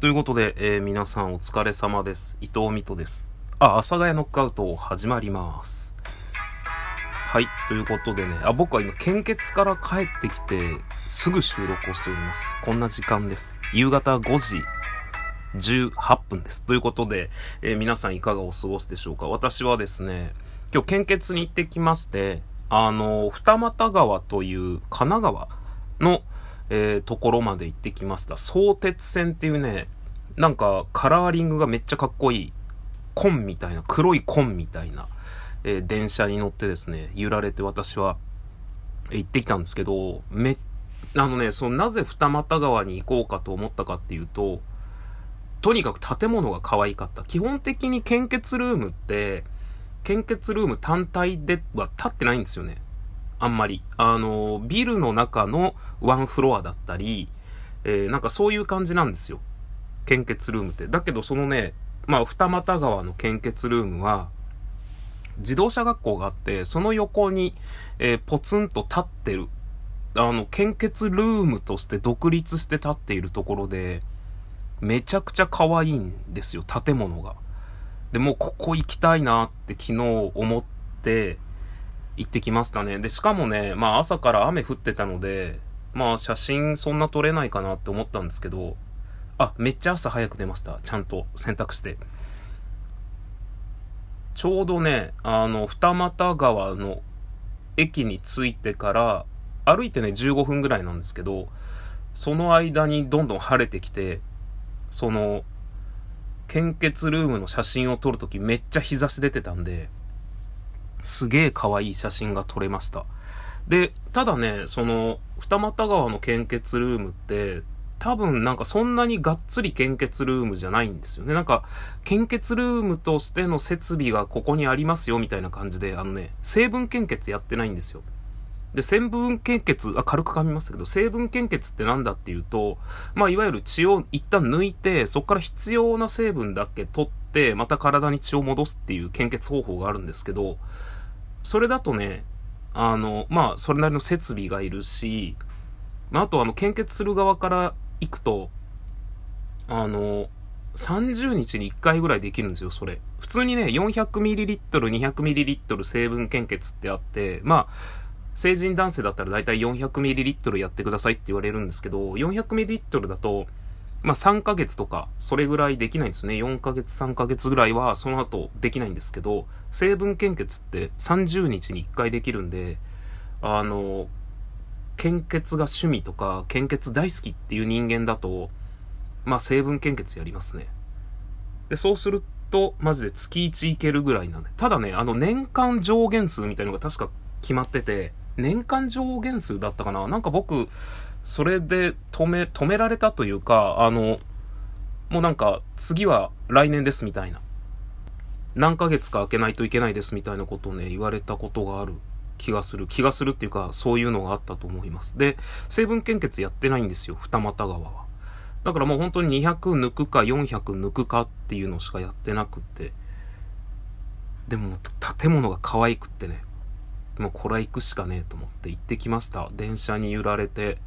ということで、えー、皆さんお疲れ様です。伊藤美斗です。あ、阿佐ヶ谷ノックアウト始まります。はい。ということでね、あ、僕は今、献血から帰ってきて、すぐ収録をしております。こんな時間です。夕方5時18分です。ということで、えー、皆さんいかがお過ごしでしょうか私はですね、今日献血に行ってきまして、あの、二俣川という神奈川の、えー、ところまで行ってきました。相鉄線っていうね、なんかカラーリングがめっちゃかっこいい、紺みたいな、黒い紺みたいな、えー、電車に乗ってですね、揺られて私は行ってきたんですけど、め、あのね、そのなぜ二俣川に行こうかと思ったかっていうと、とにかく建物が可愛かった。基本的に献血ルームって、献血ルーム単体では立ってないんですよね。あんまり。あの、ビルの中のワンフロアだったり、えー、なんかそういう感じなんですよ。献血ルームって。だけどそのね、まあ、二俣川の献血ルームは、自動車学校があって、その横に、えー、ポツンと立ってる。あの、献血ルームとして独立して立っているところで、めちゃくちゃ可愛いんですよ、建物が。で、もうここ行きたいなって昨日思って、行ってきましたね。で、しかもね、まあ朝から雨降ってたので、まあ写真そんな撮れないかなって思ったんですけど、あ、めっちゃ朝早く出ました。ちゃんと洗濯して。ちょうどね、あの、二俣川の駅に着いてから、歩いてね、15分ぐらいなんですけど、その間にどんどん晴れてきて、その、献血ルームの写真を撮るときめっちゃ日差し出てたんで、すげえ可愛い写真が撮れました。で、ただね、その、二俣川の献血ルームって、多分なんかそんなにがっつり献血ルームじゃないんですよね。なんか、献血ルームとしての設備がここにありますよみたいな感じで、あのね、成分献血やってないんですよ。で、成分献血、あ、軽く噛みましたけど、成分献血ってなんだっていうと、まあ、いわゆる血を一旦抜いて、そこから必要な成分だけ取って、また体に血を戻すっていう献血方法があるんですけど、それだとね、あの、まあ、それなりの設備がいるし、まあ、あとあの、献血する側から行くと、あの、30日に1回ぐらいできるんですよ、それ。普通にね、400ml、200ml 成分献血ってあって、まあ、成人男性だったらだいたい 400ml やってくださいって言われるんですけど、400ml だと、まあ3ヶ月とか、それぐらいできないんですよね。4ヶ月、3ヶ月ぐらいはその後できないんですけど、成分献血って30日に1回できるんで、あの、献血が趣味とか、献血大好きっていう人間だと、まあ成分献血やりますね。で、そうすると、マジで月1いけるぐらいなんで。ただね、あの年間上限数みたいのが確か決まってて、年間上限数だったかななんか僕、それで止め、止められたというか、あの、もうなんか、次は来年ですみたいな。何ヶ月か空けないといけないですみたいなことをね、言われたことがある気がする。気がするっていうか、そういうのがあったと思います。で、成分献血やってないんですよ、二俣川は。だからもう本当に200抜くか400抜くかっていうのしかやってなくて。でも、建物が可愛くってね、もうこれは行くしかねえと思って行ってきました。電車に揺られて。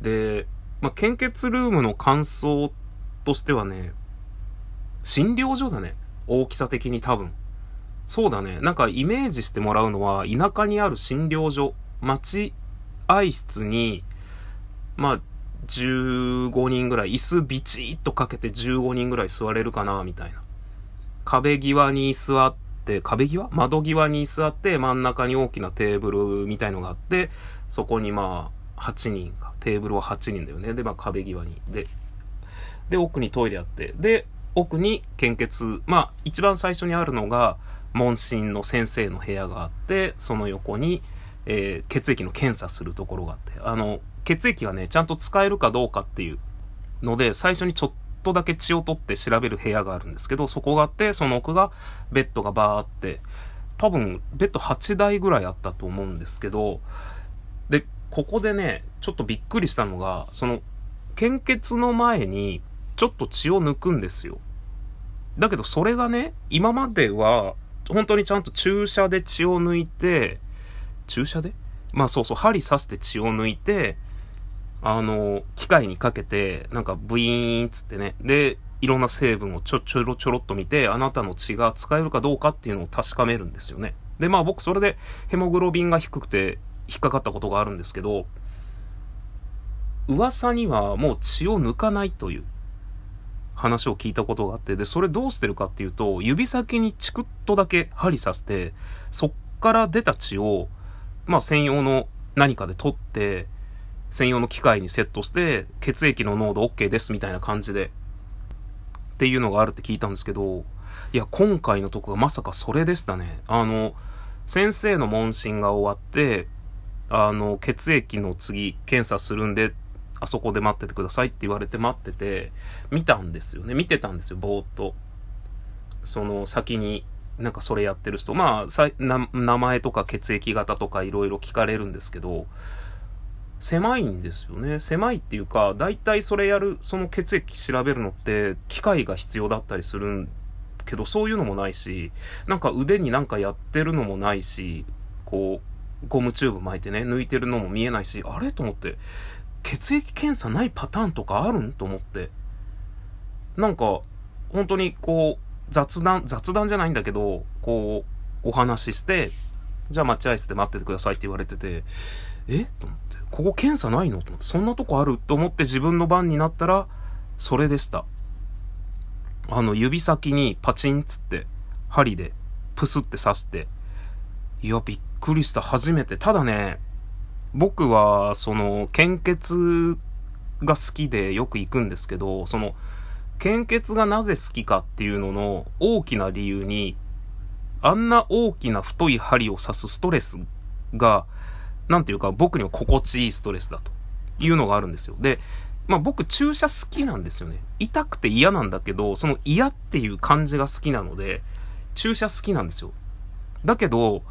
で、まあ、献血ルームの感想としてはね、診療所だね。大きさ的に多分。そうだね。なんかイメージしてもらうのは、田舎にある診療所、待合室に、まあ、15人ぐらい、椅子ビチッとかけて15人ぐらい座れるかな、みたいな。壁際に座って、壁際？窓際に座って真ん中に大きなテーブルみたいのがあって、そこにまあ8人か。テーブルは8人だよね。で、まあ壁際に。で、で、奥にトイレあって、で、奥に献血。まあ一番最初にあるのが、問診の先生の部屋があって、その横に、えー、血液の検査するところがあって、あの、血液がね、ちゃんと使えるかどうかっていうので、最初にちょっとだけ血を取って調べる部屋があるんですけど、そこがあって、その奥がベッドがバーって、多分ベッド8台ぐらいあったと思うんですけど、で、ここでね、ちょっとびっくりしたのが、その、献血の前に、ちょっと血を抜くんですよ。だけどそれがね、今までは、本当にちゃんと注射で血を抜いて、注射で？まあそうそう、針刺して血を抜いて、あの、機械にかけて、なんかブイーンつってね、で、いろんな成分をちょちょろちょろっと見て、あなたの血が使えるかどうかっていうのを確かめるんですよね。で、まあ僕それでヘモグロビンが低くて引っかかったことがあるんですけど、噂にはもう血を抜かないという話を聞いたことがあって、で、それどうしてるかっていうと、指先にチクッとだけ針刺して、そっから出た血を、まあ専用の何かで取って、専用の機械にセットして、血液の濃度 OK ですみたいな感じで、っていうのがあるって聞いたんですけど、いや、今回のとこがまさかそれでしたね。あの、先生の問診が終わって、あの、血液の次、検査するんで、あそこで待っててくださいって言われて待ってて、見たんですよね。見てたんですよ、ぼーっと。その先に、なんかそれやってる人。まあ、さ名前とか血液型とかいろいろ聞かれるんですけど、狭いんですよね。狭いっていうか、大体それやる、その血液調べるのって、機械が必要だったりするんけど、そういうのもないし、なんか腕になんかやってるのもないし、こう、ゴムチューブ巻いてね、抜いてるのも見えないし、あれ？と思って、血液検査ないパターンとかあるん？と思って。なんか、本当にこう、雑談、雑談じゃないんだけど、こう、お話しして、じゃあ待合室で待っててくださいって言われてて、え？と思って、ここ検査ないの？と思って、そんなとこある？と思って自分の番になったら、それでした。あの、指先にパチンつって、針でプスって刺して、いや、びっくりした。初めて。ただね、僕は、その、献血が好きでよく行くんですけど、その、献血がなぜ好きかっていうのの大きな理由に、あんな大きな太い針を刺すストレスが、なんていうか僕には心地いいストレスだというのがあるんですよ。で、まあ僕注射好きなんですよね。痛くて嫌なんだけど、その嫌っていう感じが好きなので、注射好きなんですよ。だけど、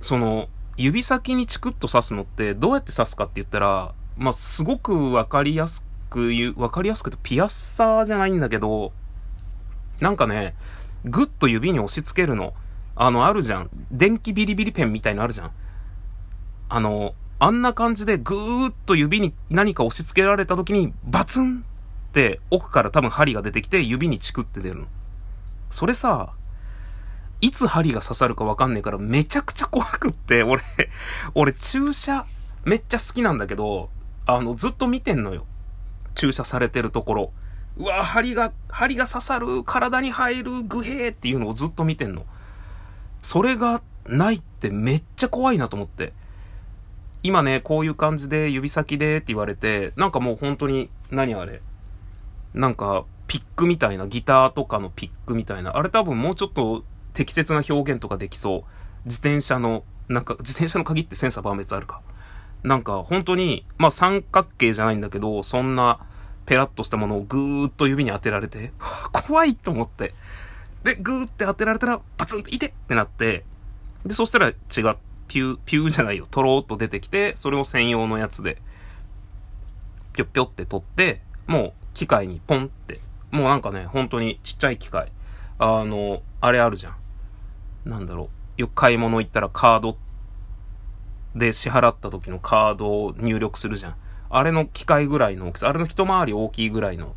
その、指先にチクッと刺すのってどうやって刺すかって言ったら、まあ、すごくわかりやすく言う、わかりやすくてピアッサーじゃないんだけど、なんかね、ぐっと指に押し付けるの。あの、あるじゃん。電気ビリビリペンみたいのあるじゃん。あの、あんな感じでぐーっと指に何か押し付けられた時にバツンって奥から多分針が出てきて指にチクって出るの。それさ、いつ針が刺さるかわかんねえからめちゃくちゃ怖くって、俺、俺注射めっちゃ好きなんだけど、あの、ずっと見てんのよ。注射されてるところ。うわ、針が、針が刺さる、体に入る、グヘーっていうのをずっと見てんの。それがないってめっちゃ怖いなと思って。今ね、こういう感じで指先でって言われて、なんかもう本当に、何あれ？なんか、ピックみたいな、ギターとかのピックみたいな。あれ多分もうちょっと適切な表現とかできそう。自転車の、なんか、自転車の鍵ってセンサー万別あるか。なんか、本当に、まあ三角形じゃないんだけど、そんな、ペラッとしたものをぐーっと指に当てられて、怖いと思って。で、ぐーって当てられたら、パツンといてってなって、で、そしたら血がピュー、ピューじゃないよ、とろーっと出てきて、それを専用のやつで、ぴょっぴょって取って、もう機械にポンって、もうなんかね、本当にちっちゃい機械。あの、あれあるじゃん。なんだろう。よく買い物行ったらカードで支払った時のカードを入力するじゃん。あれの機械ぐらいの大きさ、あれの一回り大きいぐらいの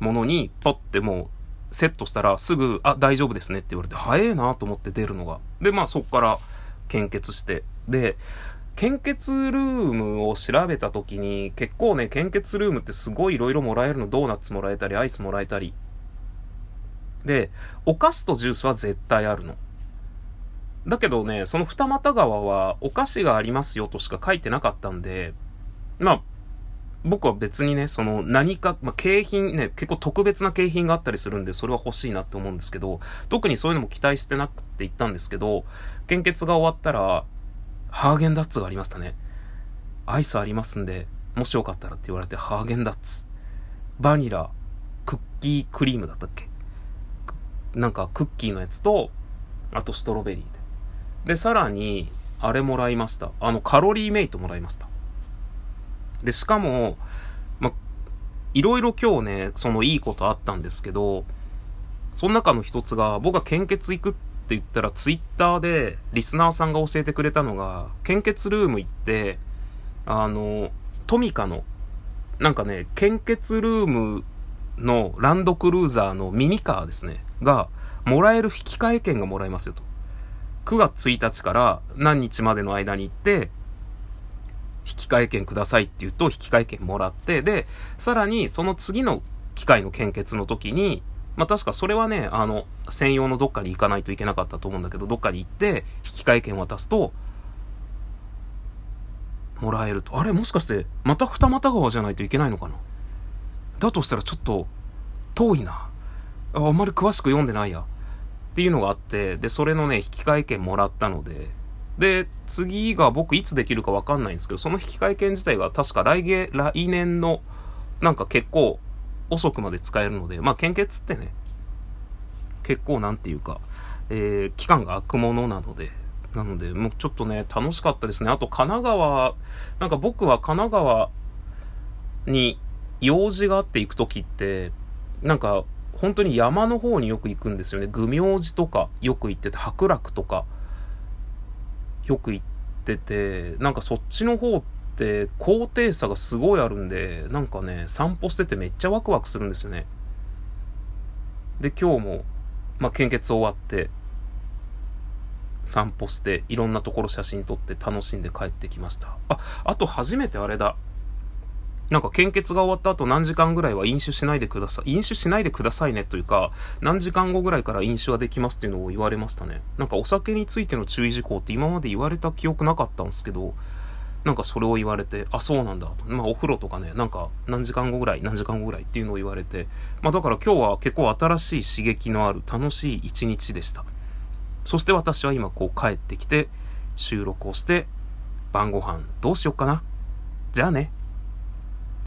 ものに、ポッてもうセットしたらすぐ、あ、大丈夫ですねって言われて、早えなと思って出るのが。で、まあそっから献血して。で、献血ルームを調べた時に、結構ね、献血ルームってすごい色々もらえるの。ドーナツもらえたり、アイスもらえたり。で、お菓子とジュースは絶対あるの。だけどね、その二俣川はお菓子がありますよとしか書いてなかったんで、まあ、僕は別にね、その何か、まあ、景品ね、結構特別な景品があったりするんで、それは欲しいなって思うんですけど、特にそういうのも期待してなくて行ったんですけど、献血が終わったら、ハーゲンダッツがありましたね。アイスありますんで、もしよかったらって言われて、ハーゲンダッツ。バニラ、クッキークリームだったっけ？なんかクッキーのやつと、あとストロベリーで。で、さらに、あれもらいました。あの、カロリーメイトもらいました。で、しかも、ま、いろいろ今日ね、そのいいことあったんですけど、その中の一つが、僕が献血行くって言ったら、ツイッターでリスナーさんが教えてくれたのが、献血ルーム行って、あの、トミカの、なんかね、献血ルームのランドクルーザーのミニカーですね、が、もらえる引換券がもらえますよと。9月1日から何日までの間に行って、引換券くださいって言うと、引換券もらって、で、さらにその次の機械の献血の時に、まあ確かそれはね、あの、専用のどっかに行かないといけなかったと思うんだけど、どっかに行って、引換券渡すと、もらえると。あれ？もしかして、また二俣川じゃないといけないのかな？だとしたらちょっと、遠いな。ああんまり詳しく読んでないや。っていうのがあって、で、それのね、引換券もらったので、で、次が僕いつできるかわかんないんですけど、その引換券自体が確か来月、来年の、なんか結構遅くまで使えるので、まあ献血ってね、結構なんていうか、えー、期間が空くものなので、なので、もうちょっとね、楽しかったですね。あと、神奈川、なんか僕は神奈川に用事があって行くときって、なんか、本当に山の方によく行くんですよね。愚明寺とかよく行ってて、白楽とかよく行ってて、なんかそっちの方って高低差がすごいあるんで、なんかね、散歩しててめっちゃワクワクするんですよね。で、今日も、まあ、献血終わって、散歩して、いろんなところ写真撮って楽しんで帰ってきました。あ、あと初めてあれだ。なんか献血が終わった後何時間ぐらいは飲酒しないでください。飲酒しないでくださいねというか、何時間後ぐらいから飲酒ができますっていうのを言われましたね。なんかお酒についての注意事項って今まで言われた記憶なかったんですけど、なんかそれを言われて、あ、そうなんだ。まあお風呂とかね、なんか何時間後ぐらい、何時間後ぐらいっていうのを言われて、まあだから今日は結構新しい刺激のある楽しい一日でした。そして私は今こう帰ってきて収録をして晩ご飯どうしよっかな。じゃあね。